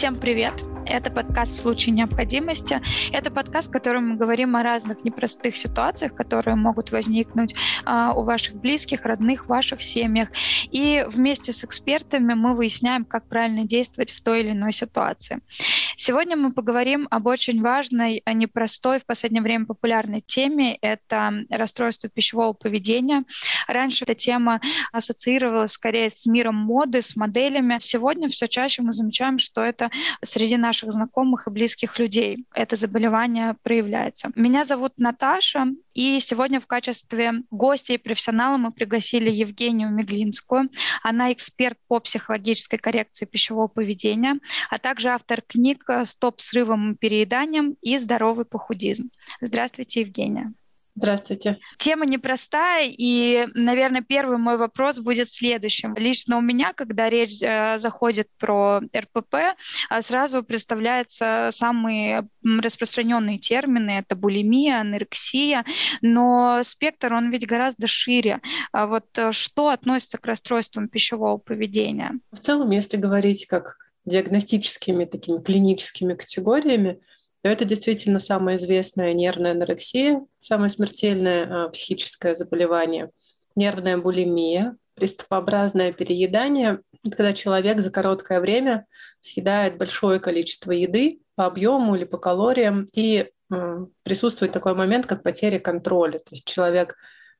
Всем привет! Это подкаст «В случае необходимости». Это подкаст, в котором мы говорим о разных непростых ситуациях, которые могут возникнуть а, у ваших близких, родных, ваших семьях. И вместе с экспертами мы выясняем, как правильно действовать в той или иной ситуации. Сегодня мы поговорим об очень важной, а непростой, в последнее время популярной теме. Это расстройство пищевого поведения. Раньше эта тема ассоциировалась скорее с миром моды, с моделями. Сегодня все чаще мы замечаем, что это среди наших знакомых и близких людей это заболевание проявляется. Меня зовут Наташа, и сегодня в качестве гостя и профессионала мы пригласили Евгению Меглинскую. Она эксперт по психологической коррекции пищевого поведения, а также автор книг «Стоп срывом и перееданием» и «Здоровый похудизм». Здравствуйте, Евгения. Здравствуйте. Тема непростая, и, наверное, первый мой вопрос будет следующим. Лично у меня, когда речь э, заходит про РПП, э, сразу представляются самые распространенные термины. Это булимия, анорексия, но спектр, он ведь гораздо шире. А вот э, что относится к расстройствам пищевого поведения? В целом, если говорить как диагностическими такими клиническими категориями, то это действительно самая известная нервная анорексия, самое смертельное э, психическое заболевание, нервная булимия, приступообразное переедание, когда человек за короткое время съедает большое количество еды по объему или по калориям, и э, присутствует такой момент, как потеря контроля. То есть человек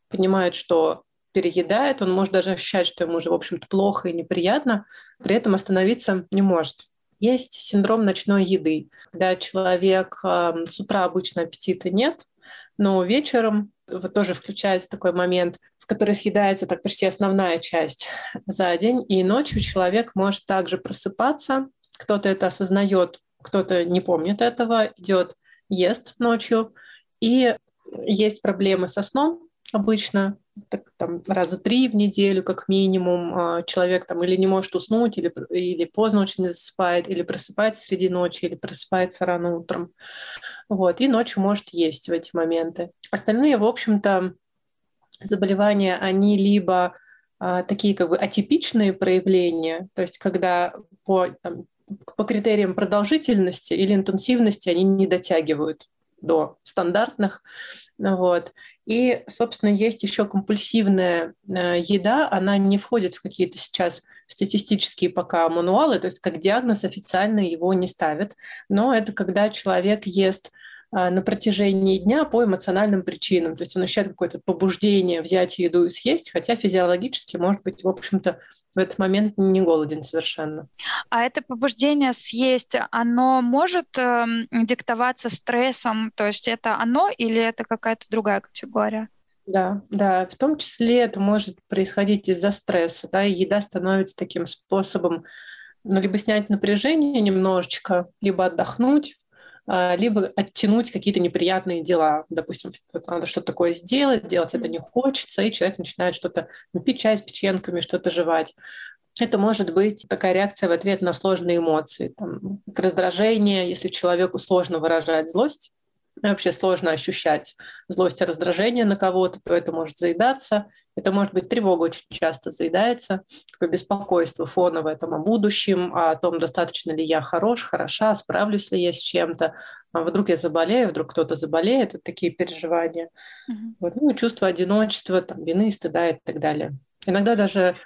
понимает, что переедает, он может даже ощущать, что ему уже, в общем-то, плохо и неприятно, при этом остановиться не может. Есть синдром ночной еды, когда человек с утра обычно аппетита нет, но вечером вот тоже включается такой момент, в который съедается так почти основная часть за день, и ночью человек может также просыпаться, кто-то это осознает, кто-то не помнит этого, идет, ест ночью, и есть проблемы со сном обычно, так, там, раза три в неделю как минимум а, человек там или не может уснуть, или, или поздно очень засыпает, или просыпается среди ночи, или просыпается рано утром. Вот, и ночью может есть в эти моменты. Остальные, в общем-то, заболевания, они либо а, такие как бы атипичные проявления, то есть когда по, там, по критериям продолжительности или интенсивности они не дотягивают до стандартных. Вот. И, собственно, есть еще компульсивная э, еда, она не входит в какие-то сейчас статистические пока мануалы, то есть как диагноз официально его не ставят, но это когда человек ест а, на протяжении дня по эмоциональным причинам. То есть он ощущает какое-то побуждение взять еду и съесть, хотя физиологически, может быть, в общем-то, в этот момент не голоден совершенно. А это побуждение съесть, оно может э, диктоваться стрессом? То есть это оно или это какая-то другая категория? Да, да, в том числе это может происходить из-за стресса, да, и еда становится таким способом, ну, либо снять напряжение немножечко, либо отдохнуть, либо оттянуть какие-то неприятные дела. Допустим, надо что-то такое сделать, делать это не хочется, и человек начинает что-то ну, пить чай с печенками, что-то жевать. Это может быть такая реакция в ответ на сложные эмоции. Там, раздражение, если человеку сложно выражать злость, вообще сложно ощущать злость и раздражение на кого-то, то это может заедаться. Это может быть тревога очень часто заедается, такое беспокойство фоновое там, о будущем, о том, достаточно ли я хорош, хороша, справлюсь ли я с чем-то, а вдруг я заболею, вдруг кто-то заболеет, вот такие переживания. Mm-hmm. Вот, ну, чувство одиночества, там, вины, стыда и так далее. Иногда даже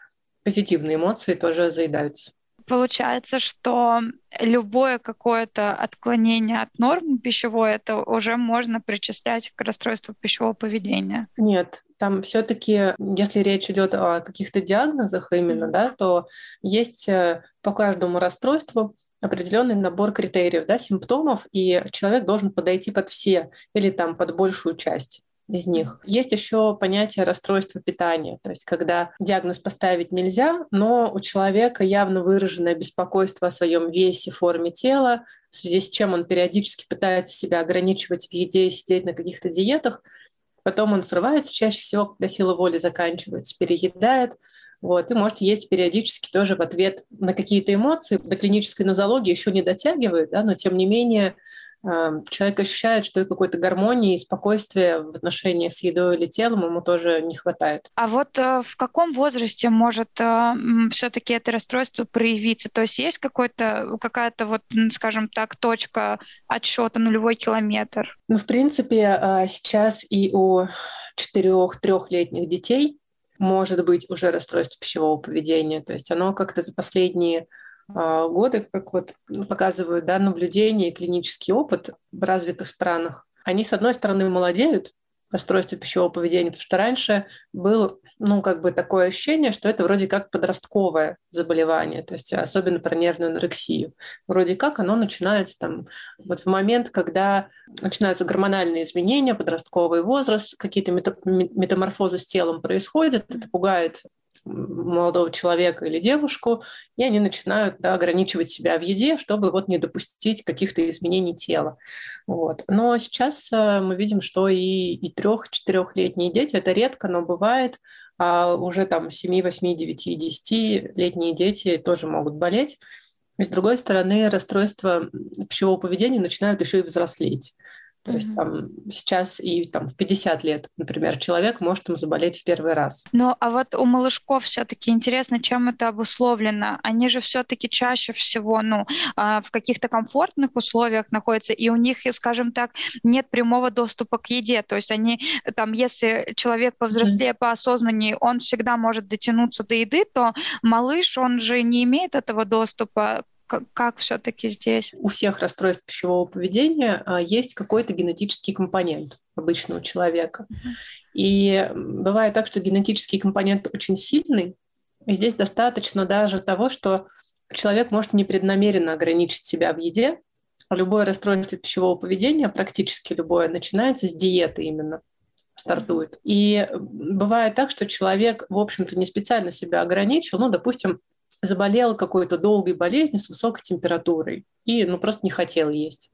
позитивные эмоции тоже заедаются. Получается, что любое какое-то отклонение от норм пищевой, это уже можно причислять к расстройству пищевого поведения. Нет, там все-таки, если речь идет о каких-то диагнозах именно, да, то есть э, по каждому расстройству определенный набор критериев, да, симптомов, и человек должен подойти под все или там под большую часть из них. Есть еще понятие расстройства питания, то есть когда диагноз поставить нельзя, но у человека явно выраженное беспокойство о своем весе, форме тела, в связи с чем он периодически пытается себя ограничивать в еде и сидеть на каких-то диетах, потом он срывается чаще всего, когда сила воли заканчивается, переедает, вот, и может есть периодически тоже в ответ на какие-то эмоции. До клинической нозологии еще не дотягивает, да, но тем не менее человек ощущает, что какой-то гармонии и спокойствия в отношениях с едой или телом ему тоже не хватает. А вот э, в каком возрасте может э, все-таки это расстройство проявиться? То есть есть какой-то, какая-то вот, скажем так, точка отсчета, нулевой километр? Ну, в принципе, э, сейчас и у четырех-трехлетних детей может быть уже расстройство пищевого поведения. То есть оно как-то за последние а, годы, как вот показывают да, наблюдения и клинический опыт в развитых странах, они, с одной стороны, молодеют, расстройство пищевого поведения, потому что раньше было, ну, как бы такое ощущение, что это вроде как подростковое заболевание, то есть особенно про нервную анорексию. Вроде как оно начинается там вот в момент, когда начинаются гормональные изменения, подростковый возраст, какие-то метаморфозы с телом происходят, это пугает молодого человека или девушку, и они начинают да, ограничивать себя в еде, чтобы вот не допустить каких-то изменений тела. Вот. Но сейчас э, мы видим, что и, и трех-четырехлетние дети, это редко, но бывает, а уже там 7, 8, 9 и 10-летние дети тоже могут болеть. И с другой стороны, расстройства пищевого поведения начинают еще и взрослеть. То mm-hmm. есть там сейчас и там в 50 лет, например, человек может им заболеть в первый раз. Ну, а вот у малышков все-таки интересно, чем это обусловлено. Они же все-таки чаще всего, ну, а, в каких-то комфортных условиях находятся, и у них, скажем так, нет прямого доступа к еде. То есть они там, если человек повзрослее, mm-hmm. поосознаннее, он всегда может дотянуться до еды, то малыш, он же не имеет этого доступа как, как все-таки здесь? У всех расстройств пищевого поведения а, есть какой-то генетический компонент обычного человека. Mm-hmm. И бывает так, что генетический компонент очень сильный, и здесь достаточно даже того, что человек может непреднамеренно ограничить себя в еде. Любое расстройство пищевого поведения, практически любое, начинается с диеты именно стартует. И бывает так, что человек, в общем-то, не специально себя ограничил, ну, допустим, заболел какой-то долгой болезнью с высокой температурой и ну, просто не хотел есть.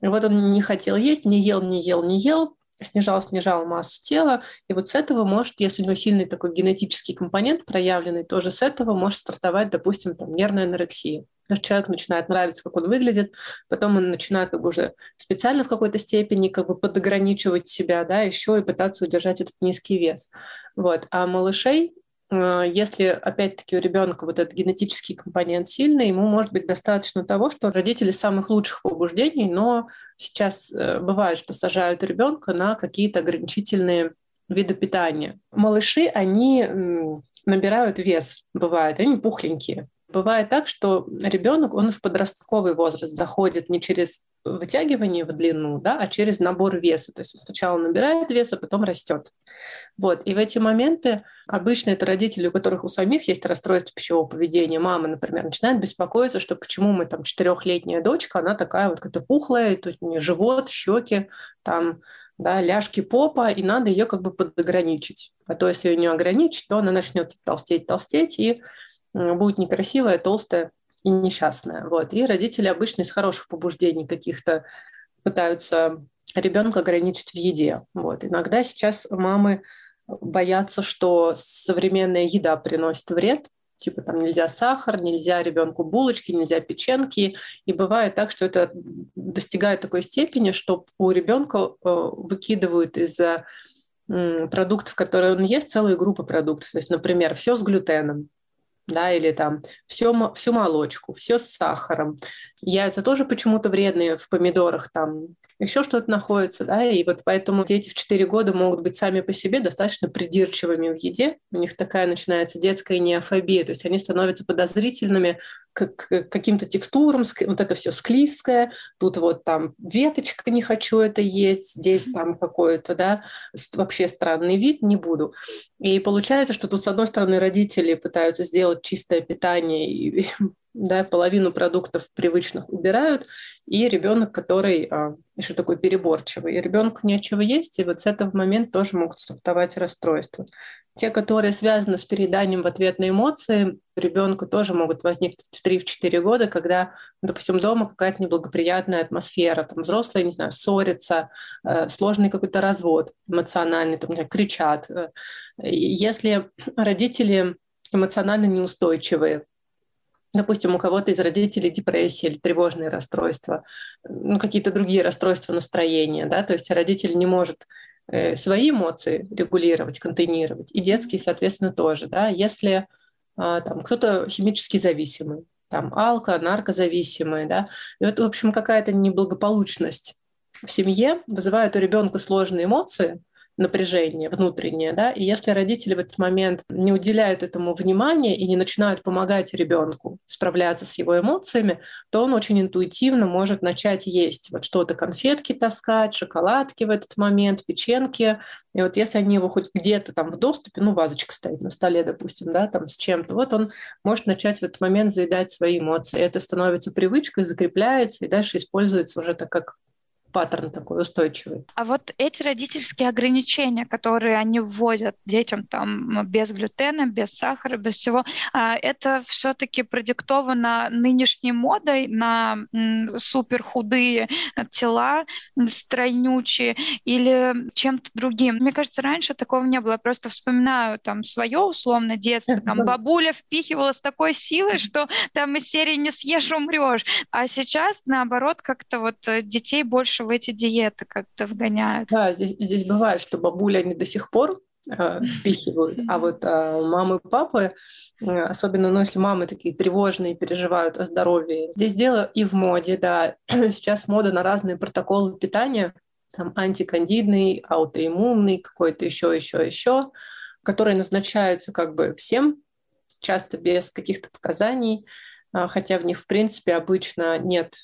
И вот он не хотел есть, не ел, не ел, не ел, снижал, снижал массу тела, и вот с этого может, если у него сильный такой генетический компонент проявленный, тоже с этого может стартовать, допустим, там, нервная анорексия. Человек начинает нравиться, как он выглядит, потом он начинает как бы уже специально в какой-то степени как бы подограничивать себя, да, еще и пытаться удержать этот низкий вес. Вот. А малышей если, опять-таки, у ребенка вот этот генетический компонент сильный, ему может быть достаточно того, что родители самых лучших побуждений, но сейчас э, бывает, что сажают ребенка на какие-то ограничительные виды питания. Малыши, они набирают вес, бывает, они пухленькие. Бывает так, что ребенок, он в подростковый возраст заходит не через вытягивание в длину, да, а через набор веса. То есть сначала набирает вес, а потом растет. Вот. И в эти моменты обычно это родители, у которых у самих есть расстройство пищевого поведения. Мама, например, начинает беспокоиться, что почему мы там четырехлетняя дочка, она такая вот как-то пухлая, тут у нее живот, щеки, там да, ляжки попа, и надо ее как бы подограничить. А то, если ее не ограничить, то она начнет толстеть, толстеть, и будет некрасивая, толстая и несчастная. Вот. И родители обычно из хороших побуждений каких-то пытаются ребенка ограничить в еде. Вот. Иногда сейчас мамы боятся, что современная еда приносит вред, типа там нельзя сахар, нельзя ребенку булочки, нельзя печеньки. И бывает так, что это достигает такой степени, что у ребенка э, выкидывают из-за продуктов, которые он ест, целые группы продуктов. То есть, например, все с глютеном, да, или там все, всю молочку, все с сахаром. Яйца тоже почему-то вредные в помидорах, там еще что-то находится, да, и вот поэтому дети в 4 года могут быть сами по себе достаточно придирчивыми в еде, у них такая начинается детская неофобия, то есть они становятся подозрительными к, к каким-то текстурам, вот это все склизкое, тут вот там веточка, не хочу это есть, здесь там какой-то, да, вообще странный вид, не буду. И получается, что тут, с одной стороны, родители пытаются сделать чистое питание и да, половину продуктов привычных убирают, и ребенок, который а, еще такой переборчивый, и ребенку нечего есть, и вот с этого момента тоже могут стартовать расстройства. Те, которые связаны с переданием в ответ на эмоции, ребенку тоже могут возникнуть в 3-4 года, когда, допустим, дома какая-то неблагоприятная атмосфера, там взрослые, не знаю, ссорятся, э, сложный какой-то развод эмоциональный, там, кричат. Если родители эмоционально неустойчивые, допустим, у кого-то из родителей депрессия или тревожные расстройства, ну, какие-то другие расстройства настроения, да, то есть родитель не может э, свои эмоции регулировать, контейнировать, и детские, соответственно, тоже, да, если э, там кто-то химически зависимый, там алко, наркозависимые, да, и вот, в общем, какая-то неблагополучность в семье вызывает у ребенка сложные эмоции, напряжение внутреннее, да, и если родители в этот момент не уделяют этому внимания и не начинают помогать ребенку справляться с его эмоциями, то он очень интуитивно может начать есть вот что-то, конфетки таскать, шоколадки в этот момент, печеньки, и вот если они его хоть где-то там в доступе, ну, вазочка стоит на столе, допустим, да, там с чем-то, вот он может начать в этот момент заедать свои эмоции. Это становится привычкой, закрепляется и дальше используется уже так как паттерн такой устойчивый. А вот эти родительские ограничения, которые они вводят детям там без глютена, без сахара, без всего, а, это все-таки продиктовано нынешней модой на супер худые тела, стройнючие или чем-то другим. Мне кажется, раньше такого не было. Я просто вспоминаю там свое условно детство. Там бабуля впихивала с такой силой, что там из серии не съешь, умрешь. А сейчас, наоборот, как-то вот э, детей больше в эти диеты как-то вгоняют. Да, здесь, здесь бывает, что бабули, они до сих пор э, впихивают. А вот э, мамы и папы, э, особенно ну, если мамы такие тревожные, переживают о здоровье. Здесь дело и в моде, да. Сейчас мода на разные протоколы питания, там антикандидный, аутоиммунный, какой-то еще, еще, еще, которые назначаются как бы всем, часто без каких-то показаний, э, хотя в них, в принципе, обычно нет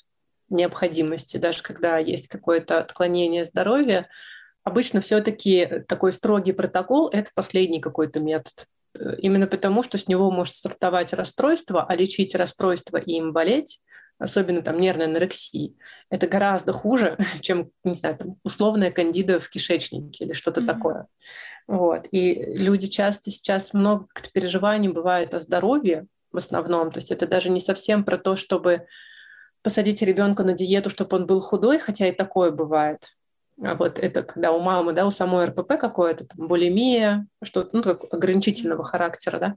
необходимости, даже когда есть какое-то отклонение здоровья, обычно все-таки такой строгий протокол – это последний какой-то метод. Именно потому, что с него может стартовать расстройство, а лечить расстройство и им болеть, особенно там нервной анорексии, это гораздо хуже, чем, не знаю, там, условная кандида в кишечнике или что-то mm-hmm. такое. Вот. И люди часто сейчас много переживаний бывает о здоровье в основном. То есть это даже не совсем про то, чтобы посадить ребенка на диету, чтобы он был худой, хотя и такое бывает. А вот это когда у мамы, да, у самой РПП какое-то, там, булимия, что-то, ну, как ограничительного характера, да,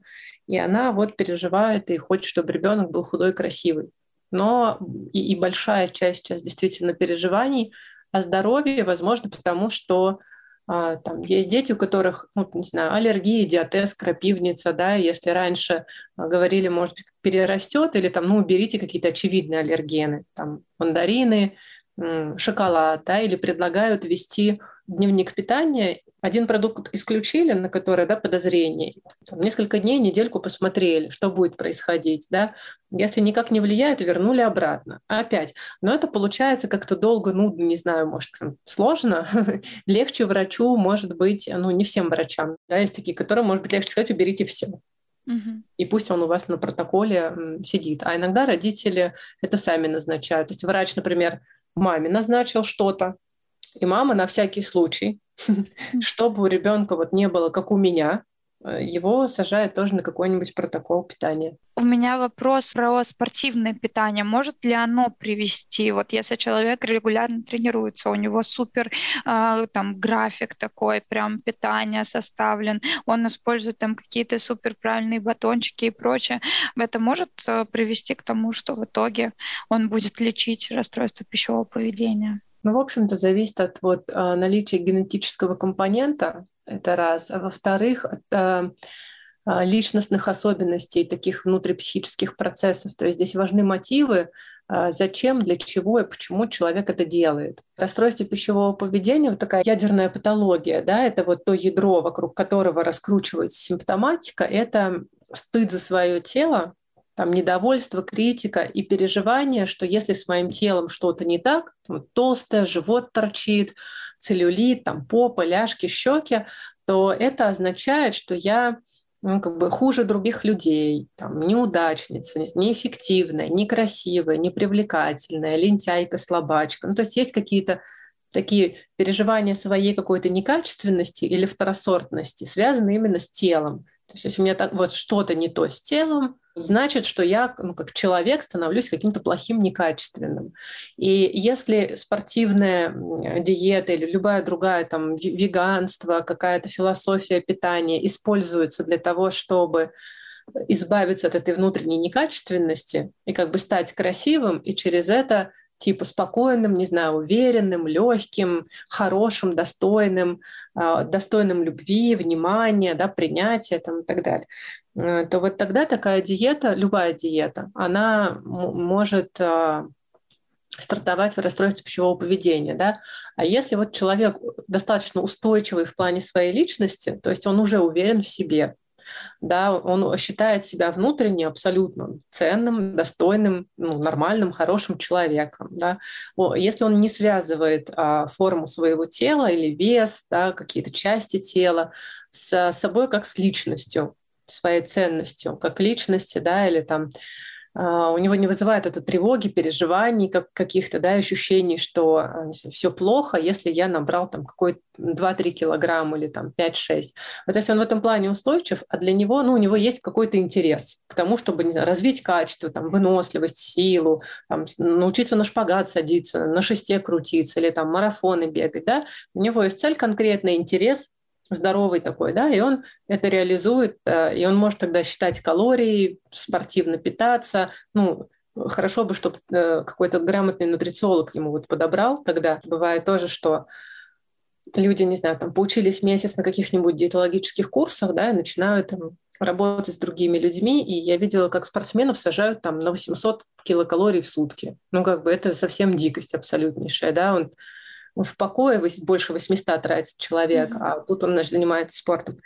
и она вот переживает и хочет, чтобы ребенок был худой красивый. Но и, и большая часть сейчас действительно переживаний о здоровье, возможно, потому что там есть дети, у которых, ну, не знаю, аллергия, диатез, крапивница, да, если раньше а, говорили, может перерастет, или там, ну, уберите какие-то очевидные аллергены, там, мандарины, шоколад, да, или предлагают вести дневник питания, один продукт исключили, на который да, подозрение. Там, несколько дней, недельку посмотрели, что будет происходить. Да? Если никак не влияет, вернули обратно. Опять. Но это получается как-то долго, ну, не знаю, может, сложно. легче врачу, может быть, ну, не всем врачам. Да, есть такие, которые, может быть, легче сказать, уберите все. Угу. И пусть он у вас на протоколе сидит. А иногда родители это сами назначают. То есть врач, например, маме назначил что-то, и мама на всякий случай, чтобы у ребенка вот не было, как у меня, э, его сажает тоже на какой-нибудь протокол питания. У меня вопрос про спортивное питание. Может ли оно привести, вот если человек регулярно тренируется, у него супер э, там график такой, прям питание составлен, он использует там какие-то супер правильные батончики и прочее, это может э, привести к тому, что в итоге он будет лечить расстройство пищевого поведения? Ну, в общем-то, зависит от вот, а, наличия генетического компонента, это раз. А во-вторых, от а, личностных особенностей таких внутрипсихических процессов. То есть здесь важны мотивы, зачем, для чего и почему человек это делает. Расстройство пищевого поведения, вот такая ядерная патология, да, это вот то ядро, вокруг которого раскручивается симптоматика, это стыд за свое тело, там недовольство, критика и переживание, что если с моим телом что-то не так, там, толстое, живот торчит, целлюлит, там попа, ляжки, щеки, то это означает, что я ну, как бы хуже других людей, там, неудачница, неэффективная, некрасивая, непривлекательная, лентяйка, слабачка. Ну, то есть есть какие-то такие переживания своей какой-то некачественности или второсортности, связанные именно с телом. То есть если у меня так, вот что-то не то с телом, значит, что я ну, как человек становлюсь каким-то плохим, некачественным. И если спортивная диета или любая другая, там, веганство, какая-то философия питания используется для того, чтобы избавиться от этой внутренней некачественности и как бы стать красивым, и через это типа спокойным, не знаю, уверенным, легким, хорошим, достойным, достойным любви, внимания, да, принятия там, и так далее, э, то вот тогда такая диета, любая диета, она может а, стартовать в расстройстве пищевого поведения. Да? А если вот человек достаточно устойчивый в плане своей личности, то есть он уже уверен в себе, да, он считает себя внутренне абсолютно ценным, достойным, ну, нормальным, хорошим человеком. Да. Если он не связывает а, форму своего тела или вес, да, какие-то части тела с собой как с личностью, своей ценностью, как личности, да, или там у него не вызывает это тревоги, переживаний, как, каких-то да, ощущений, что а, все плохо, если я набрал там какой 2-3 килограмма или там 5-6. Вот если он в этом плане устойчив, а для него, ну, у него есть какой-то интерес к тому, чтобы не знаю, развить качество, там, выносливость, силу, там, научиться на шпагат садиться, на шесте крутиться или там марафоны бегать, да, у него есть цель конкретный, интерес, здоровый такой, да, и он это реализует, э, и он может тогда считать калории, спортивно питаться, ну, хорошо бы, чтобы э, какой-то грамотный нутрициолог ему вот подобрал тогда. Бывает тоже, что люди, не знаю, там поучились месяц на каких-нибудь диетологических курсах, да, и начинают там, работать с другими людьми, и я видела, как спортсменов сажают там на 800 килокалорий в сутки. Ну, как бы это совсем дикость абсолютнейшая, да, он в покое больше 800 тратит человек, mm-hmm. а тут он, значит, занимается спортом.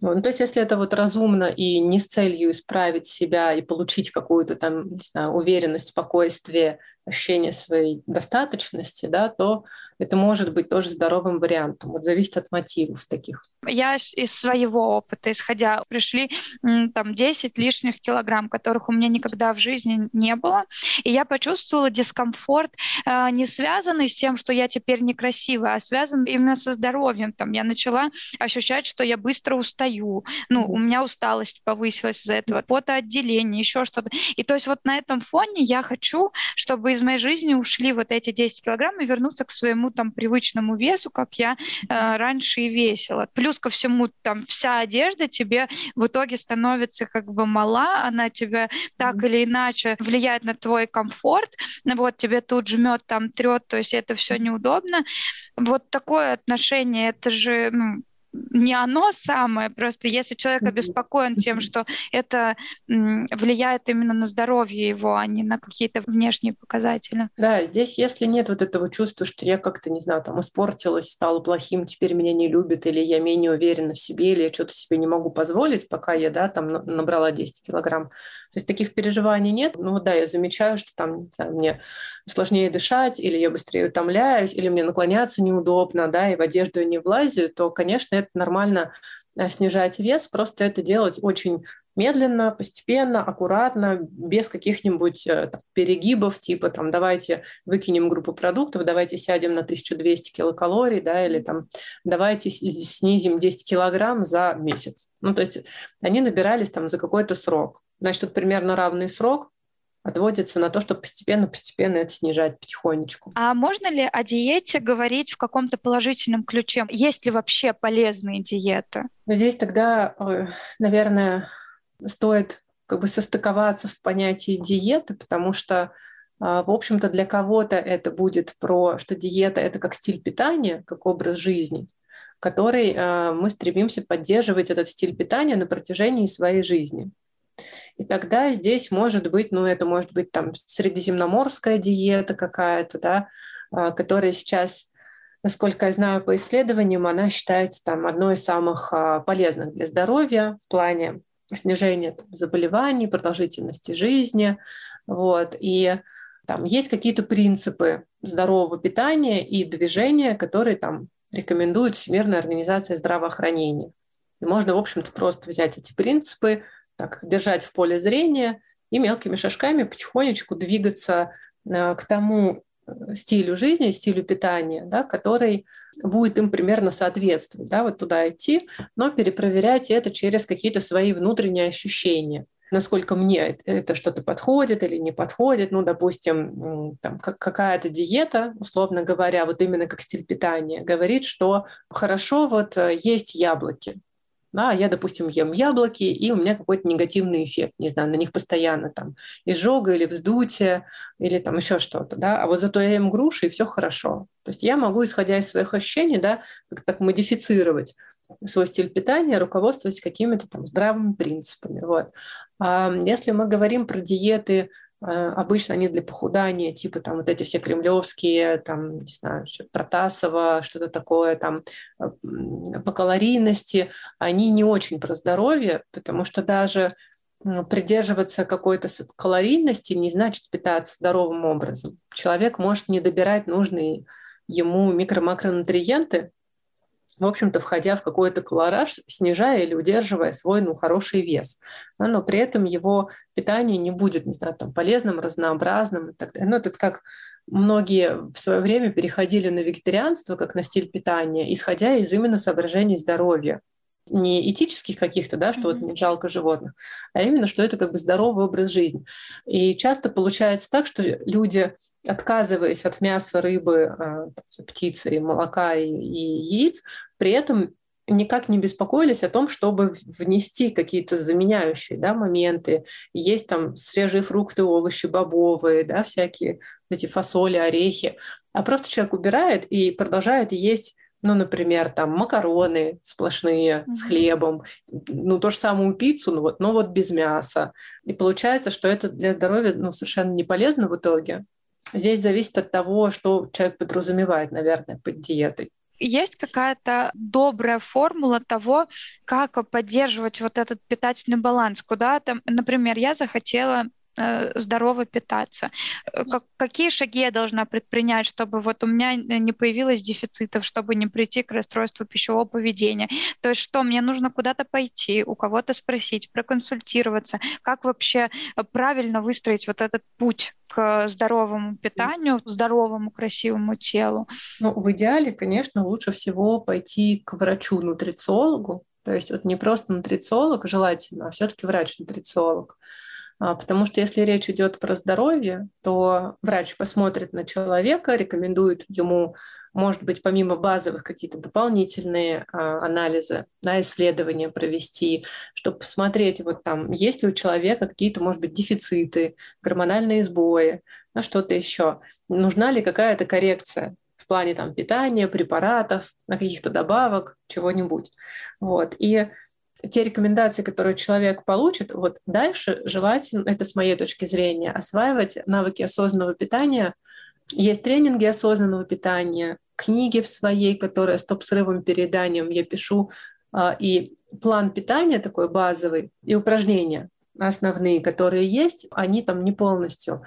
Ну, то есть, если это вот разумно и не с целью исправить себя и получить какую-то там, не знаю, уверенность, спокойствие, ощущение своей достаточности, да, то это может быть тоже здоровым вариантом. Вот зависит от мотивов таких. Я из своего опыта, исходя, пришли там 10 лишних килограмм, которых у меня никогда в жизни не было. И я почувствовала дискомфорт, э, не связанный с тем, что я теперь некрасивая, а связан именно со здоровьем. Там я начала ощущать, что я быстро устаю. Ну, у меня усталость повысилась из-за этого, потоотделение, еще что-то. И то есть вот на этом фоне я хочу, чтобы из моей жизни ушли вот эти 10 килограмм и вернуться к своему там привычному весу, как я э, раньше и весила. Плюс ко всему, там вся одежда тебе в итоге становится как бы мала, она тебе так или иначе влияет на твой комфорт, вот тебе тут жмет, там трет, то есть это все неудобно. Вот такое отношение, это же, ну, не оно самое, просто если человек обеспокоен тем, что это влияет именно на здоровье его, а не на какие-то внешние показатели. Да, здесь если нет вот этого чувства, что я как-то, не знаю, там испортилась, стала плохим, теперь меня не любят, или я менее уверена в себе, или я что-то себе не могу позволить, пока я, да, там набрала 10 килограмм. То есть таких переживаний нет. Ну да, я замечаю, что там, там мне сложнее дышать, или я быстрее утомляюсь, или мне наклоняться неудобно, да, и в одежду я не влазю, то, конечно, это нормально э, снижать вес, просто это делать очень медленно, постепенно, аккуратно, без каких-нибудь э, там, перегибов, типа там давайте выкинем группу продуктов, давайте сядем на 1200 килокалорий, да, или там давайте снизим 10 килограмм за месяц. Ну, то есть они набирались там за какой-то срок. Значит, тут примерно равный срок, отводится на то, чтобы постепенно-постепенно это снижать потихонечку. А можно ли о диете говорить в каком-то положительном ключе? Есть ли вообще полезные диеты? Ну, здесь тогда, наверное, стоит как бы состыковаться в понятии диеты, потому что а, в общем-то, для кого-то это будет про, что диета – это как стиль питания, как образ жизни, который а, мы стремимся поддерживать этот стиль питания на протяжении своей жизни. И тогда здесь может быть, ну, это может быть там средиземноморская диета какая-то, да, а, которая сейчас, насколько я знаю по исследованиям, она считается там одной из самых а, полезных для здоровья в плане снижения там, заболеваний, продолжительности жизни. Вот. И там есть какие-то принципы здорового питания и движения, которые там рекомендует Всемирная организация здравоохранения. И можно, в общем-то, просто взять эти принципы, так, держать в поле зрения и мелкими шажками потихонечку двигаться э, к тому э, стилю жизни, стилю питания, да, который будет им примерно соответствовать, да, вот туда идти, но перепроверять это через какие-то свои внутренние ощущения насколько мне это что-то подходит или не подходит. Ну, допустим, там, какая-то диета, условно говоря, вот именно как стиль питания, говорит, что хорошо вот э, есть яблоки Да, я, допустим, ем яблоки, и у меня какой-то негативный эффект, не знаю, на них постоянно там изжога или вздутие, или там еще что-то, да, а вот зато я ем груши, и все хорошо. То есть я могу, исходя из своих ощущений, да, как так модифицировать свой стиль питания, руководствуясь какими-то там здравыми принципами. Вот. А если мы говорим про диеты, обычно они для похудания, типа там вот эти все кремлевские, там, не знаю, Протасова, что-то такое, там, а, по калорийности, они не очень про здоровье, потому что даже придерживаться какой-то калорийности не значит питаться здоровым образом. Человек может не добирать нужные ему микро-макронутриенты, в общем-то, входя в какой-то колораж, снижая или удерживая свой ну, хороший вес. но при этом его питание не будет, не знаю, там, полезным, разнообразным и так далее. Ну, это как многие в свое время переходили на вегетарианство как на стиль питания, исходя из именно соображений здоровья не этических каких-то, да, что mm-hmm. вот не жалко животных, а именно, что это как бы здоровый образ жизни. И часто получается так, что люди, отказываясь от мяса, рыбы, а, птицы, молока и, и яиц, при этом никак не беспокоились о том, чтобы внести какие-то заменяющие да, моменты. Есть там свежие фрукты, овощи, бобовые, да, всякие эти фасоли, орехи. А просто человек убирает и продолжает есть ну, например, там макароны сплошные mm-hmm. с хлебом, ну, то же самую пиццу, но вот, но вот без мяса. И получается, что это для здоровья ну, совершенно не полезно в итоге. Здесь зависит от того, что человек подразумевает, наверное, под диетой. Есть какая-то добрая формула того, как поддерживать вот этот питательный баланс? Куда-то, например, я захотела здорово питаться. Э, как, какие шаги я должна предпринять, чтобы вот у меня не появилось дефицитов, чтобы не прийти к расстройству пищевого поведения? То есть что, мне нужно куда-то пойти, у кого-то спросить, проконсультироваться, как вообще э, правильно выстроить вот этот путь к здоровому питанию, здоровому, красивому телу? Ну, в идеале, конечно, лучше всего пойти к врачу-нутрициологу, то есть вот не просто нутрициолог желательно, а все-таки врач-нутрициолог. А, потому что если речь идет про здоровье, то врач посмотрит на человека, рекомендует ему, может быть, помимо базовых какие-то дополнительные а, анализы, да, исследования провести, чтобы посмотреть, вот там, есть ли у человека какие-то, может быть, дефициты, гормональные сбои, на что-то еще. Нужна ли какая-то коррекция в плане там, питания, препаратов, на каких-то добавок, чего-нибудь. Вот. И те рекомендации, которые человек получит, вот дальше желательно, это с моей точки зрения, осваивать навыки осознанного питания. Есть тренинги осознанного питания, книги в своей, которые стоп-срывом переданием я пишу, а, и план питания такой базовый, и упражнения основные, которые есть, они там не полностью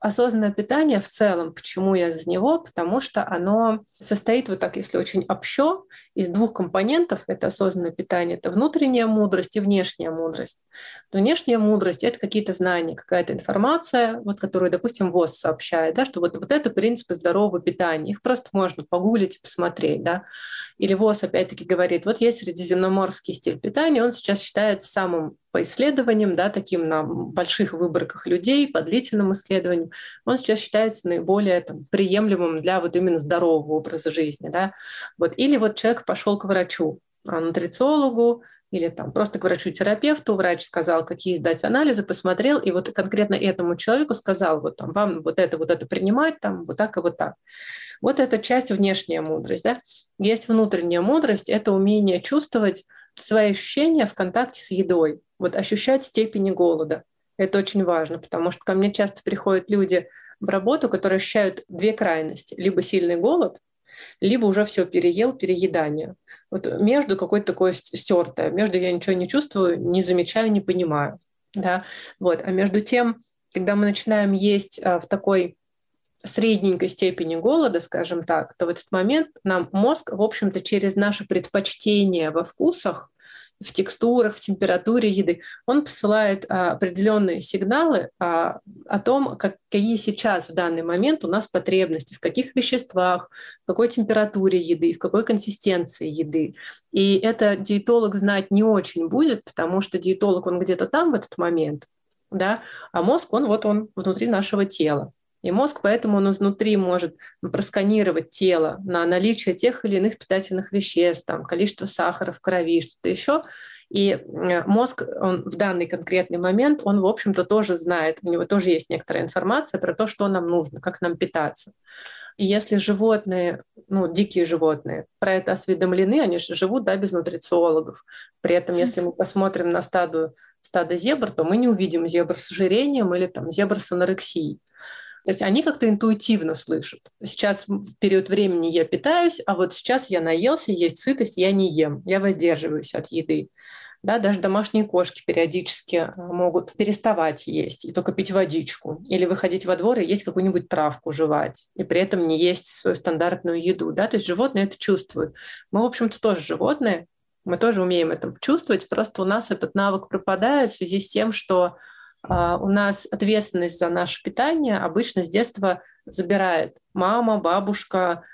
Осознанное питание в целом, почему я за него? Потому что оно состоит, вот так, если очень общо, из двух компонентов. Это осознанное питание, это внутренняя мудрость и внешняя мудрость. внешняя мудрость — это какие-то знания, какая-то информация, вот, которую, допустим, ВОЗ сообщает, да, что вот, вот это принципы здорового питания. Их просто можно погуглить и посмотреть. Да. Или ВОЗ опять-таки говорит, вот есть средиземноморский стиль питания, он сейчас считается самым по исследованиям, да, таким на больших выборках людей, по длительным исследованиям, он сейчас считается наиболее там, приемлемым для вот именно здорового образа жизни. Да. Вот. Или вот человек пошел к врачу, а, нутрициологу, или там просто к врачу-терапевту, врач сказал, какие сдать анализы, посмотрел, и вот конкретно этому человеку сказал, вот там, вам вот это, вот это принимать, там, вот так и вот так. Вот эта часть внешняя мудрость, да. Есть внутренняя мудрость, это умение чувствовать свои ощущения в контакте с едой вот ощущать степени голода. Это очень важно, потому что ко мне часто приходят люди в работу, которые ощущают две крайности. Либо сильный голод, либо уже все переел, переедание. Вот между какое-то такое стертое, между я ничего не чувствую, не замечаю, не понимаю. Да? Вот. А между тем, когда мы начинаем есть а, в такой средненькой степени голода, скажем так, то в этот момент нам мозг, в общем-то, через наши предпочтения во вкусах в текстурах, в температуре еды, он посылает а, определенные сигналы а, о том, как, какие сейчас в данный момент у нас потребности, в каких веществах, в какой температуре еды, в какой консистенции еды. И это диетолог знать не очень будет, потому что диетолог, он где-то там в этот момент, да, а мозг, он вот он внутри нашего тела. И мозг поэтому он изнутри может просканировать тело на наличие тех или иных питательных веществ, там, количество сахара в крови, что-то еще. И э, мозг он в данный конкретный момент, он, в общем-то, тоже знает, у него тоже есть некоторая информация про то, что нам нужно, как нам питаться. И если животные, ну, дикие животные, про это осведомлены, они же живут, да, без нутрициологов. При этом, если мы посмотрим на стаду, стадо зебр, то мы не увидим зебр с ожирением или там зебр с анорексией. То есть они как-то интуитивно слышат. Сейчас в период времени я питаюсь, а вот сейчас я наелся, есть сытость, я не ем, я воздерживаюсь от еды. Да, даже домашние кошки периодически а, могут переставать есть и только пить водичку. Или выходить во двор и есть какую-нибудь травку жевать. И при этом не есть свою стандартную еду. Да? То есть животные это чувствуют. Мы, в общем-то, тоже животные. Мы тоже умеем это чувствовать. Просто у нас этот навык пропадает в связи с тем, что у нас ответственность за наше питание обычно с детства забирает мама, бабушка,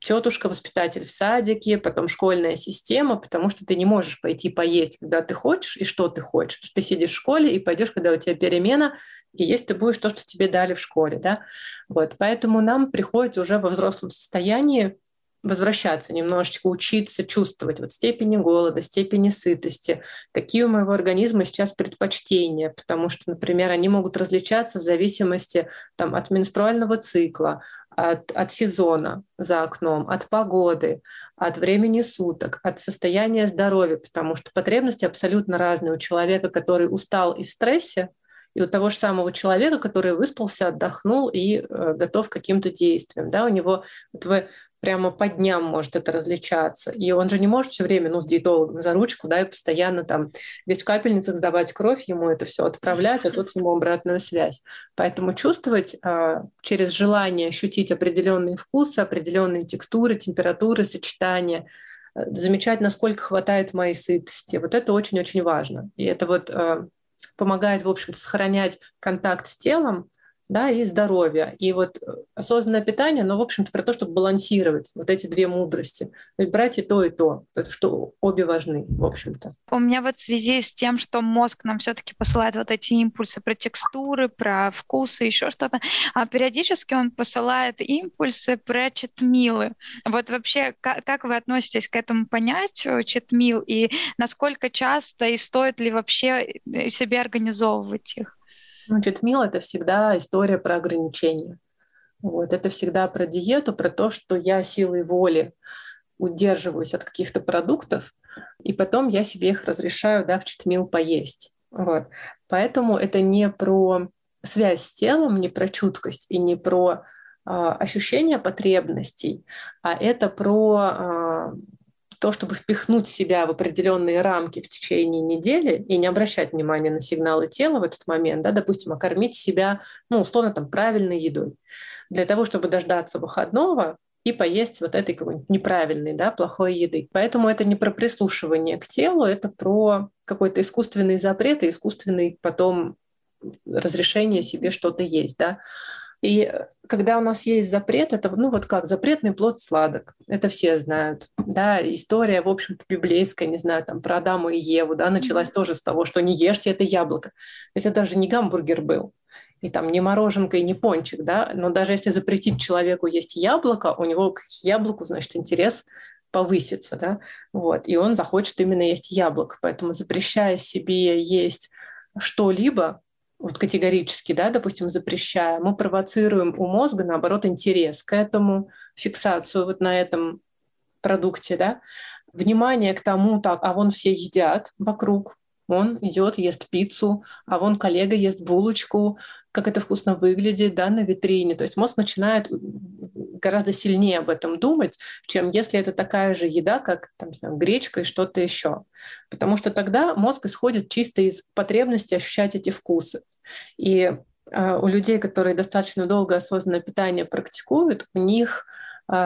тетушка, воспитатель в садике, потом школьная система, потому что ты не можешь пойти поесть, когда ты хочешь и что ты хочешь. Ты сидишь в школе и пойдешь, когда у тебя перемена, и есть ты будешь то, что тебе дали в школе. Да? Вот. Поэтому нам приходится уже во взрослом состоянии возвращаться, немножечко учиться чувствовать вот степени голода, степени сытости, какие у моего организма сейчас предпочтения, потому что, например, они могут различаться в зависимости там, от менструального цикла, от, от сезона за окном, от погоды, от времени суток, от состояния здоровья, потому что потребности абсолютно разные у человека, который устал и в стрессе, и у того же самого человека, который выспался, отдохнул и э, готов к каким-то действиям. Да, у него вот в прямо по дням может это различаться. И он же не может все время, ну, с диетологом за ручку, да, и постоянно там весь в капельницах сдавать кровь, ему это все отправлять, а тут ему обратную связь. Поэтому чувствовать а, через желание ощутить определенные вкусы, определенные текстуры, температуры, сочетания, э, замечать, насколько хватает моей сытости. Вот это очень-очень важно. И это вот а, помогает, в общем-то, сохранять контакт с телом, да, и здоровья. И вот э, осознанное питание, ну, в общем-то, про то, чтобы балансировать вот эти две мудрости. То есть брать и то, и то, потому что обе важны, в общем-то. У меня вот в связи с тем, что мозг нам все таки посылает вот эти импульсы про текстуры, про вкусы, еще что-то, а периодически он посылает импульсы про читмилы. Вот вообще, как, как вы относитесь к этому понятию читмил и насколько часто и стоит ли вообще э, себе организовывать их? Значит, мил — это всегда история про ограничения. Вот. Это всегда про диету, про то, что я силой воли удерживаюсь от каких-то продуктов, и потом я себе их разрешаю да, в читмил поесть. Вот. Поэтому это не про связь с телом, не про чуткость и не про а, ощущение потребностей, а это про а, то, чтобы впихнуть себя в определенные рамки в течение недели и не обращать внимания на сигналы тела в этот момент, да, допустим, окормить себя, ну, условно, там, правильной едой. Для того, чтобы дождаться выходного, и поесть вот этой какой-нибудь неправильной, да, плохой еды. Поэтому это не про прислушивание к телу, это про какой-то искусственный запрет и искусственный потом разрешение себе что-то есть, да. И э, когда у нас есть запрет, это, ну вот как, запретный плод сладок, это все знают, да, история, в общем-то, библейская, не знаю, там, про Адама и Еву, да, началась тоже с того, что не ешьте это яблоко. То есть это даже не гамбургер был, и там не мороженка, и не пончик, да, но даже если запретить человеку есть яблоко, у него к яблоку, значит, интерес повысится, да, вот, и он захочет именно есть яблоко, поэтому запрещая себе есть что-либо, вот категорически, да, допустим, запрещая, мы провоцируем у мозга, наоборот, интерес к этому, фиксацию вот на этом продукте, да, внимание к тому, так, а вон все едят вокруг, он идет, ест пиццу, а вон коллега ест булочку, как это вкусно выглядит да, на витрине. То есть мозг начинает гораздо сильнее об этом думать, чем если это такая же еда, как там, знаю, гречка и что-то еще. Потому что тогда мозг исходит чисто из потребности ощущать эти вкусы. И э, у людей, которые достаточно долго осознанное питание практикуют, у них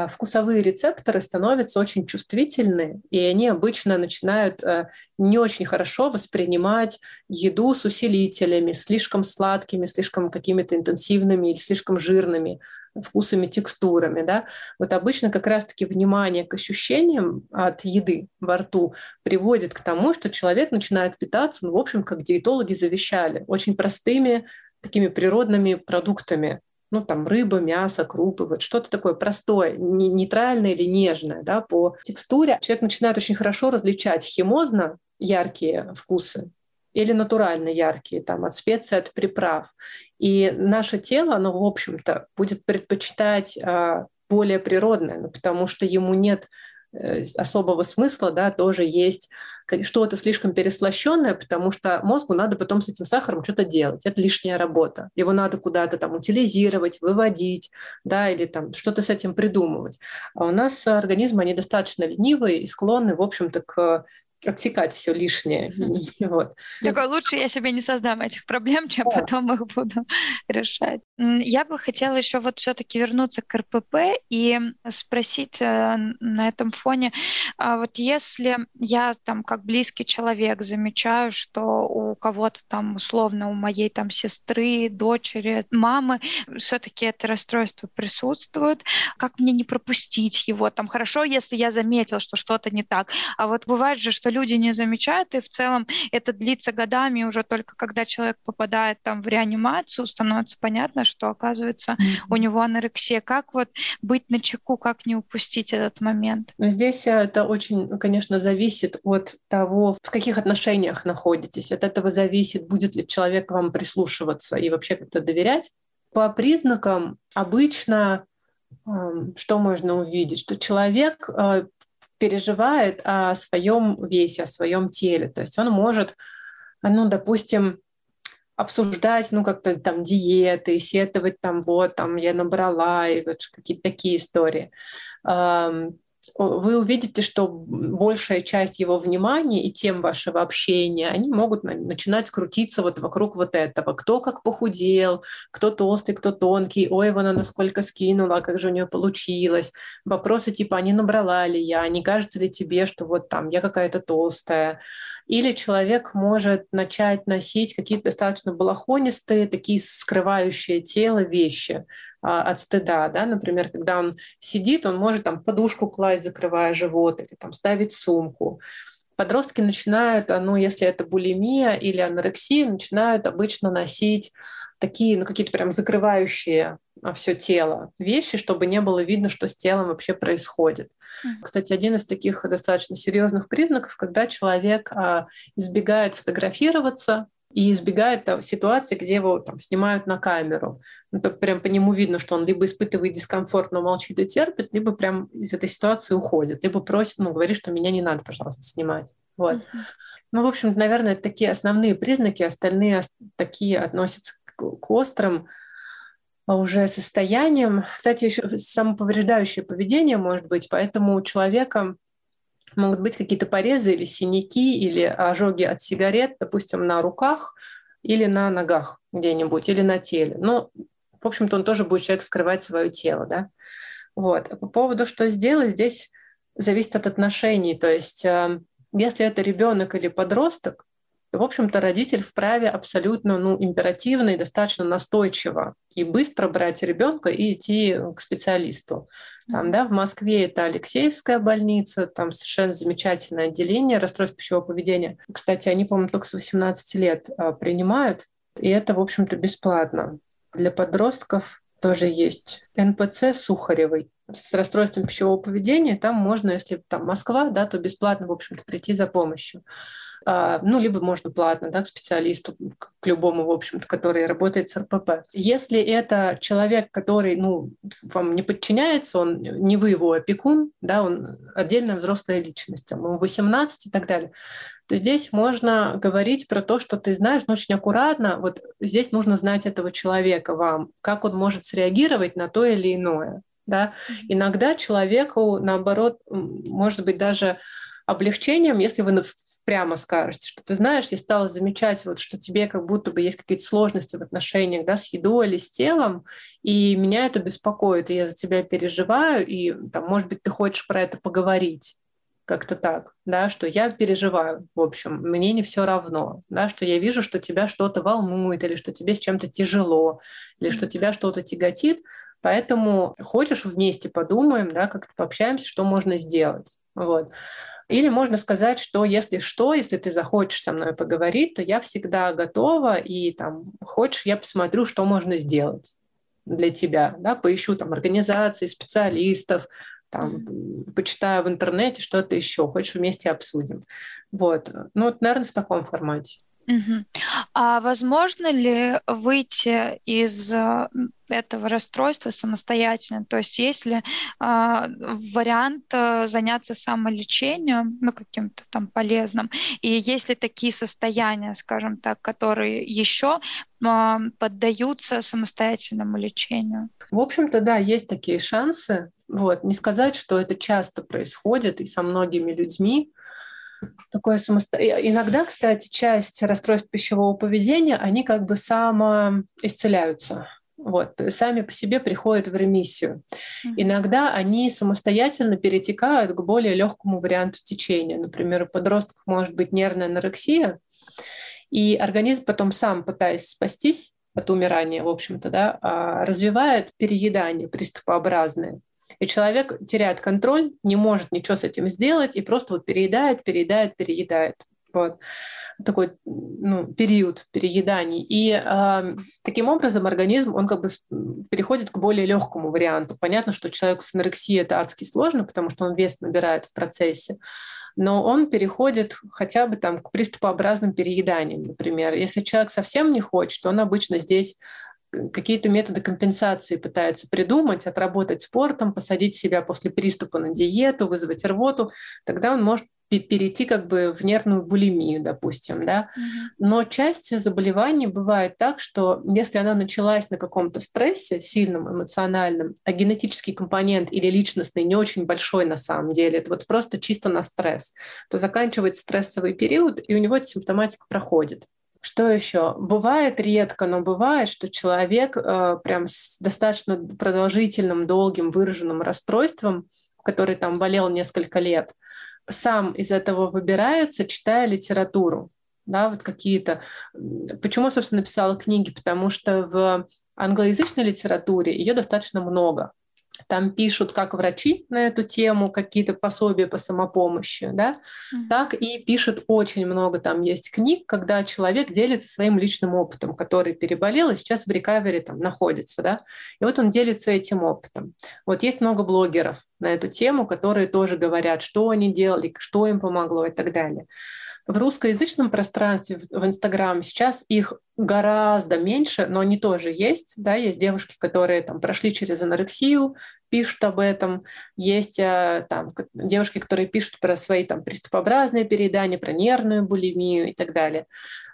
вкусовые рецепторы становятся очень чувствительны, и они обычно начинают э, не очень хорошо воспринимать еду с усилителями, слишком сладкими, слишком какими-то интенсивными или слишком жирными вкусами, текстурами. Да? Вот обычно как раз-таки внимание к ощущениям от еды во рту приводит к тому, что человек начинает питаться, ну, в общем, как диетологи завещали, очень простыми такими природными продуктами, ну, там, рыба, мясо, крупы, вот что-то такое простое, нейтральное или нежное, да, по текстуре, человек начинает очень хорошо различать химозно яркие вкусы или натурально яркие, там, от специй, от приправ. И наше тело, оно, в общем-то, будет предпочитать а, более природное, ну, потому что ему нет особого смысла, да, тоже есть что-то слишком переслащенное, потому что мозгу надо потом с этим сахаром что-то делать. Это лишняя работа. Его надо куда-то там утилизировать, выводить, да, или там что-то с этим придумывать. А у нас организмы, они достаточно ленивые и склонны, в общем-то, к отсекать все лишнее. Вот. Такой лучше я себе не создам этих проблем, чем да. потом их буду решать. Я бы хотела еще вот все-таки вернуться к РПП и спросить э, на этом фоне, а вот если я там как близкий человек замечаю, что у кого-то там условно у моей там сестры, дочери, мамы все-таки это расстройство присутствует, как мне не пропустить его? Там хорошо, если я заметил, что что-то не так, а вот бывает же, что люди не замечают, и в целом это длится годами, уже только когда человек попадает там в реанимацию, становится понятно, что оказывается mm-hmm. у него анорексия. Как вот быть на чеку, как не упустить этот момент? Здесь это очень, конечно, зависит от того, в каких отношениях находитесь. От этого зависит, будет ли человек вам прислушиваться и вообще как-то доверять. По признакам обычно что можно увидеть? Что человек э, переживает о своем весе, о своем теле. То есть он может, ну, допустим, обсуждать, ну, как-то там диеты, сетовать там, вот, там, я набрала, и вот какие-то такие истории вы увидите, что большая часть его внимания и тем вашего общения, они могут начинать крутиться вот вокруг вот этого. Кто как похудел, кто толстый, кто тонкий, ой, она насколько скинула, как же у нее получилось. Вопросы типа, а не набрала ли я, не кажется ли тебе, что вот там я какая-то толстая. Или человек может начать носить какие-то достаточно балахонистые, такие скрывающие тело вещи а, от стыда, да, например, когда он сидит, он может там подушку класть, закрывая живот, или там ставить сумку. Подростки начинают, а, ну, если это булимия или анорексия, начинают обычно носить такие, ну, какие-то прям закрывающие а, все тело вещи, чтобы не было видно, что с телом вообще происходит. Mm-hmm. Кстати, один из таких достаточно серьезных признаков, когда человек а, избегает фотографироваться и избегает там, ситуации, где его там, снимают на камеру. Ну, прям по нему видно, что он либо испытывает дискомфорт, но молчит и терпит, либо прям из этой ситуации уходит, либо просит, ну, говорит, что меня не надо, пожалуйста, снимать. Вот. Ну, в общем, наверное, это такие основные признаки, остальные такие относятся к острым а, уже состоянием. Кстати, еще самоповреждающее поведение может быть, поэтому у человека могут быть какие-то порезы или синяки, или ожоги от сигарет, допустим, на руках или на ногах где-нибудь, или на теле. Но, в общем-то, он тоже будет человек скрывать свое тело, да. Вот. А по поводу, что сделать, здесь зависит от отношений. То есть, э, если это ребенок или подросток, в общем-то, родитель вправе абсолютно ну, императивно и достаточно настойчиво и быстро брать ребенка и идти к специалисту. Там, да, в Москве это Алексеевская больница, там совершенно замечательное отделение расстройств пищевого поведения. Кстати, они, по-моему, только с 18 лет а, принимают, и это, в общем-то, бесплатно. Для подростков тоже есть НПЦ Сухаревой с расстройством пищевого поведения. Там можно, если там Москва, да, то бесплатно, в общем-то, прийти за помощью. А, ну, либо можно платно, да, к специалисту, к любому, в общем-то, который работает с РПП. Если это человек, который, ну, вам не подчиняется, он не вы его опекун, да, он отдельная взрослая личность, ему 18 и так далее, то здесь можно говорить про то, что ты знаешь, но очень аккуратно, вот здесь нужно знать этого человека вам, как он может среагировать на то или иное. Да? Иногда человеку, наоборот, может быть даже облегчением, если вы прямо скажете, что ты знаешь, я стала замечать, вот, что тебе как будто бы есть какие-то сложности в отношениях да, с едой или с телом, и меня это беспокоит, и я за тебя переживаю, и, там, может быть, ты хочешь про это поговорить как-то так, да, что я переживаю, в общем, мне не все равно, да, что я вижу, что тебя что-то волнует, или что тебе с чем-то тяжело, или что тебя что-то тяготит, поэтому хочешь вместе подумаем, да, как-то пообщаемся, что можно сделать, вот. Или можно сказать, что если что, если ты захочешь со мной поговорить, то я всегда готова, и там хочешь, я посмотрю, что можно сделать. для тебя, да, поищу там организации, специалистов, там, почитаю в интернете что-то еще, хочешь вместе обсудим. Вот, ну, вот, наверное, в таком формате. Угу. А возможно ли выйти из э, этого расстройства самостоятельно? То есть есть ли а, вариант э, заняться самолечением, ну, каким-то там полезным? И есть ли такие состояния, скажем так, которые еще а, поддаются самостоятельному лечению? В общем-то, да, есть такие шансы. Вот. Не сказать, что это часто происходит и со многими людьми, такое самосто... Иногда, кстати, часть расстройств пищевого поведения, они как бы самоисцеляются. Вот, сами по себе приходят в ремиссию. Mm-hmm. Иногда они самостоятельно перетекают к более легкому варианту течения. Например, у подростков может быть нервная анорексия, и организм потом сам, пытаясь спастись от умирания, в общем-то, да, а, развивает переедание приступообразное. И человек теряет контроль, не может ничего с этим сделать и просто вот переедает, переедает, переедает. Вот такой ну, период перееданий. И э, таким образом организм, он как бы переходит к более легкому варианту. Понятно, что человеку с анорексией это адски сложно, потому что он вес набирает в процессе но он переходит хотя бы там к приступообразным перееданиям, например. Если человек совсем не хочет, то он обычно здесь какие-то методы компенсации пытаются придумать, отработать спортом, посадить себя после приступа на диету, вызвать рвоту, тогда он может перейти как бы в нервную булимию, допустим, да. Но часть заболеваний бывает так, что если она началась на каком-то стрессе сильном, эмоциональном, а генетический компонент или личностный не очень большой на самом деле, это вот просто чисто на стресс, то заканчивается стрессовый период, и у него эта симптоматика проходит. Что еще? Бывает редко, но бывает, что человек э, прям с достаточно продолжительным, долгим, выраженным расстройством, который там болел несколько лет, сам из этого выбирается, читая литературу. Да, вот какие-то. Почему, собственно, написала книги? Потому что в англоязычной литературе ее достаточно много. Там пишут как врачи на эту тему, какие-то пособия по самопомощи, да, mm-hmm. так и пишут очень много. Там есть книг, когда человек делится своим личным опытом, который переболел и сейчас в рекавере там находится, да. И вот он делится этим опытом. Вот есть много блогеров на эту тему, которые тоже говорят, что они делали, что им помогло и так далее. В русскоязычном пространстве, в Инстаграм, сейчас их гораздо меньше, но они тоже есть. Да? Есть девушки, которые там, прошли через анорексию, пишут об этом. Есть э, там, девушки, которые пишут про свои там, приступообразные переедания, про нервную булимию и так далее.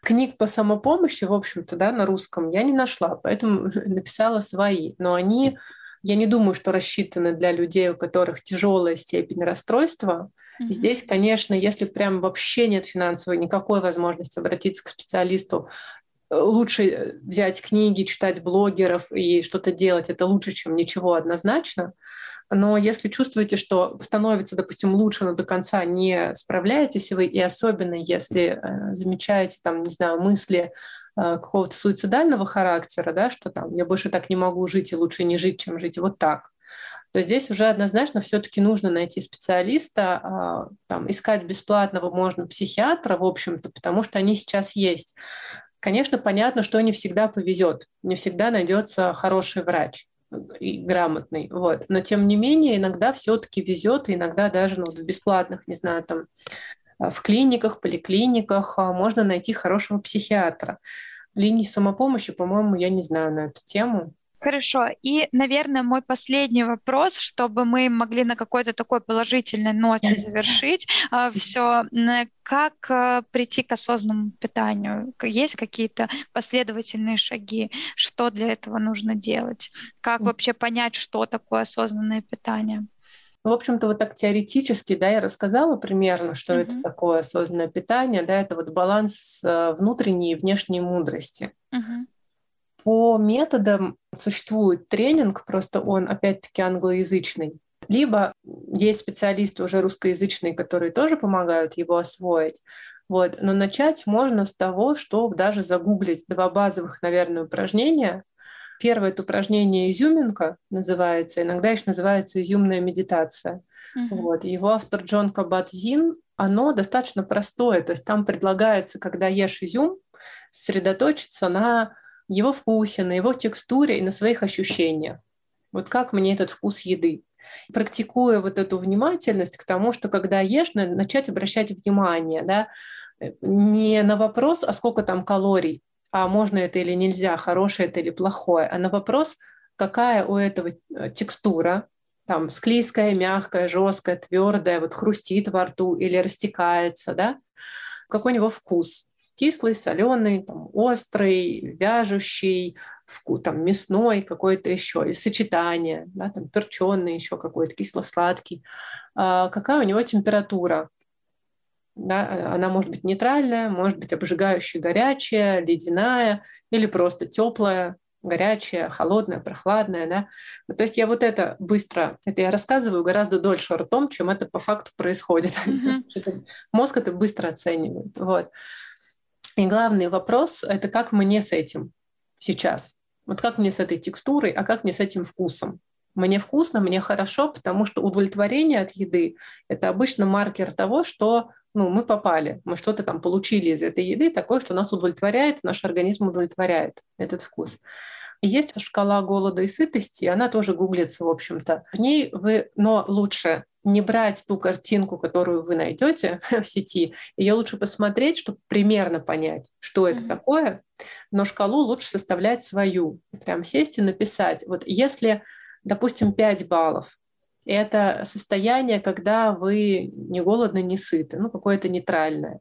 Книг по самопомощи, в общем-то, да, на русском я не нашла, поэтому написала свои. Но они, я не думаю, что рассчитаны для людей, у которых тяжелая степень расстройства, и здесь, конечно, если прям вообще нет финансовой никакой возможности обратиться к специалисту, э, лучше э, взять книги, читать блогеров и что-то делать. Это лучше, чем ничего однозначно. Но если чувствуете, что становится, допустим, лучше, но до конца не справляетесь вы, и особенно если э, замечаете, там, не знаю, мысли э, какого-то суицидального характера, да, что там я больше так не могу жить и лучше не жить, чем жить вот так, то здесь уже однозначно все-таки нужно найти специалиста, а, там, искать бесплатного можно психиатра, в общем-то, потому что они сейчас есть. Конечно, понятно, что не всегда повезет, не всегда найдется хороший врач и грамотный, вот. Но тем не менее иногда все-таки везет, иногда даже ну, в бесплатных, не знаю, там в клиниках, поликлиниках а, можно найти хорошего психиатра. Линии самопомощи, по-моему, я не знаю на эту тему. Хорошо. И, наверное, мой последний вопрос, чтобы мы могли на какой-то такой положительной ноте завершить а, все. Как а, прийти к осознанному питанию? Есть какие-то последовательные шаги? Что для этого нужно делать? Как вообще понять, что такое осознанное питание? В общем-то, вот так теоретически, да, я рассказала примерно, что mm-hmm. это такое осознанное питание, да, это вот баланс а, внутренней и внешней мудрости. Mm-hmm. По методам существует тренинг, просто он опять-таки англоязычный. Либо есть специалисты уже русскоязычные, которые тоже помогают его освоить. Вот. Но начать можно с того, что даже загуглить два базовых, наверное, упражнения. Первое это упражнение изюминка называется, иногда еще называется изюмная медитация. Uh-huh. Вот. Его автор Джон Кабат-Зин, оно достаточно простое, то есть там предлагается, когда ешь изюм, сосредоточиться на его вкусе, на его текстуре и на своих ощущениях. Вот как мне этот вкус еды. Практикуя вот эту внимательность к тому, что когда ешь, начать обращать внимание, да, не на вопрос, а сколько там калорий, а можно это или нельзя, хорошее это или плохое, а на вопрос, какая у этого э, текстура, там склизкая, мягкая, жесткая, твердая, вот хрустит во рту или растекается, да, какой у него вкус, кислый, соленый, там, острый, вяжущий, там, мясной какой-то еще, или сочетание, да, там, перченый еще какой-то, кисло-сладкий. А какая у него температура? Да, она может быть нейтральная, может быть обжигающая, горячая, ледяная или просто теплая, горячая, холодная, прохладная, да. То есть я вот это быстро, это я рассказываю гораздо дольше ртом, чем это по факту происходит. Mm-hmm. Мозг это быстро оценивает. Вот. И главный вопрос – это как мне с этим сейчас? Вот как мне с этой текстурой, а как мне с этим вкусом? Мне вкусно, мне хорошо, потому что удовлетворение от еды – это обычно маркер того, что ну, мы попали, мы что-то там получили из этой еды, такое, что нас удовлетворяет, наш организм удовлетворяет этот вкус. Есть шкала голода и сытости, она тоже гуглится, в общем-то. В ней вы, но лучше не брать ту картинку, которую вы найдете в сети, ее лучше посмотреть, чтобы примерно понять, что это mm-hmm. такое, но шкалу лучше составлять свою, прям сесть и написать. Вот если, допустим, 5 баллов, это состояние, когда вы не голодны, не сыты, ну, какое-то нейтральное.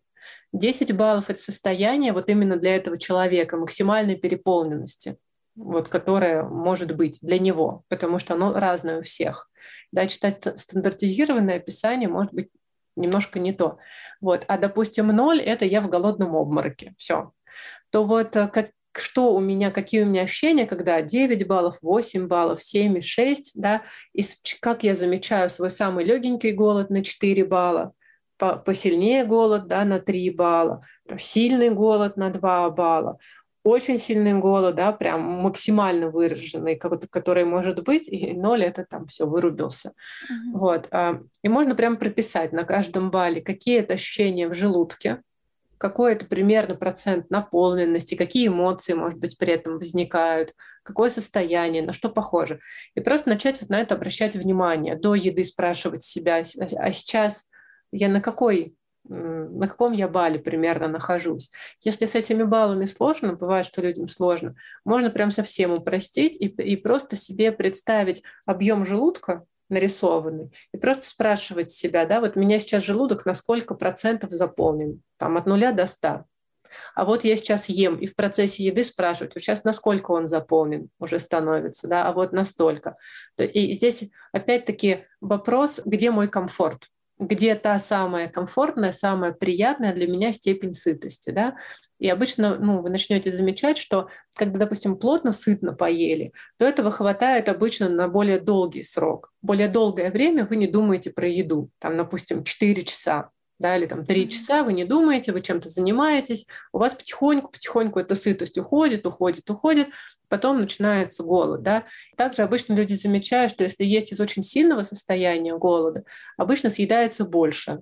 10 баллов – это состояние вот именно для этого человека, максимальной переполненности – вот, которое может быть для него, потому что оно разное у всех. Да, читать стандартизированное описание может быть немножко не то. Вот. А, допустим, ноль – это я в голодном обмороке. Все. То вот э, как, что у меня, какие у меня ощущения, когда 9 баллов, 8 баллов, 7 и 6, да, и как я замечаю свой самый легенький голод на 4 балла, посильнее голод да, на 3 балла, сильный голод на 2 балла, очень сильный голод, да, прям максимально выраженный, который может быть, и ноль это там все вырубился. Mm-hmm. Вот. А, и можно прям прописать на каждом бале, какие это ощущения в желудке, какой это примерно процент наполненности, какие эмоции, может быть, при этом возникают, какое состояние, на что похоже. И просто начать вот на это обращать внимание, до еды спрашивать себя, а сейчас я на какой на каком я бале примерно нахожусь. Если с этими баллами сложно, бывает, что людям сложно, можно прям совсем упростить и, и просто себе представить объем желудка нарисованный и просто спрашивать себя, да, вот меня сейчас желудок на сколько процентов заполнен, там от нуля до ста. А вот я сейчас ем, и в процессе еды спрашивать, вот сейчас насколько он заполнен уже становится, да, а вот настолько. И здесь опять-таки вопрос, где мой комфорт где та самая комфортная, самая приятная для меня степень сытости. Да? И обычно ну, вы начнете замечать, что когда, допустим, плотно, сытно поели, то этого хватает обычно на более долгий срок. Более долгое время вы не думаете про еду, там, допустим, 4 часа да, или там три часа, вы не думаете, вы чем-то занимаетесь, у вас потихоньку-потихоньку эта сытость уходит, уходит, уходит, потом начинается голод, да. Также обычно люди замечают, что если есть из очень сильного состояния голода, обычно съедается больше,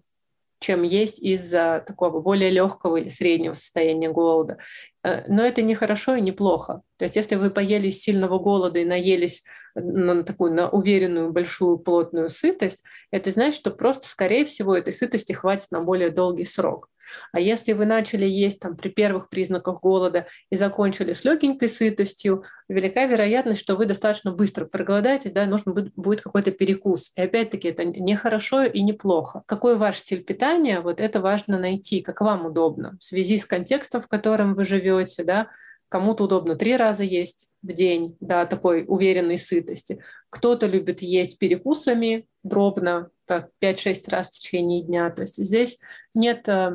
чем есть из-за такого более легкого или среднего состояния голода. Э, но это не хорошо и не плохо. То есть если вы поели сильного голода и наелись на такую на уверенную большую плотную сытость, это значит, что просто, скорее всего, этой сытости хватит на более долгий срок. А если вы начали есть там, при первых признаках голода и закончили с легенькой сытостью, велика вероятность, что вы достаточно быстро проголодаетесь, да, нужно будет какой-то перекус. И опять-таки это не хорошо и не плохо. Какой ваш стиль питания, вот это важно найти, как вам удобно, в связи с контекстом, в котором вы живете, да, Кому-то удобно три раза есть в день, да, такой уверенной сытости. Кто-то любит есть перекусами дробно, так 5-6 раз в течение дня. То есть здесь нет э,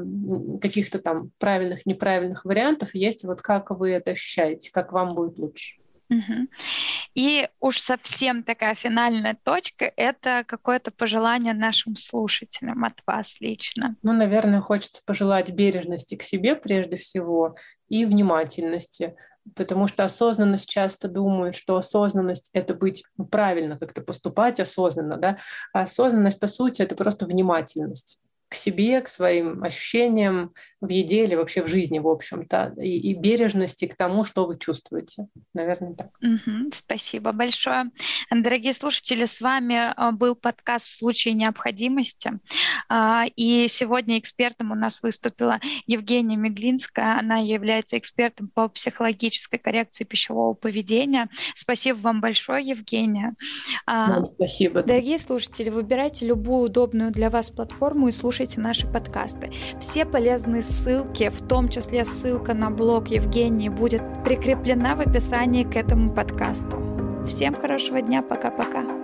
каких-то там правильных, неправильных вариантов. Есть вот как вы это ощущаете, как вам будет лучше. Угу. И уж совсем такая финальная точка — это какое-то пожелание нашим слушателям от вас лично. Ну, наверное, хочется пожелать бережности к себе прежде всего и внимательности, потому что осознанность часто думают, что осознанность — это быть правильно как-то поступать осознанно, да, а осознанность, по сути, это просто внимательность к себе, к своим ощущениям в еде или вообще в жизни, в общем-то, и, и бережности к тому, что вы чувствуете. Наверное, так. Угу, спасибо большое. Дорогие слушатели, с вами а, был подкаст «В случае необходимости». А, и сегодня экспертом у нас выступила Евгения Меглинская. Она является экспертом по психологической коррекции пищевого поведения. Спасибо вам большое, Евгения. А, спасибо. Дорогие слушатели, выбирайте любую удобную для вас платформу и слушайте наши подкасты. Все полезные ссылки, в том числе ссылка на блог Евгении, будет прикреплена в описании к этому подкасту. Всем хорошего дня, пока-пока.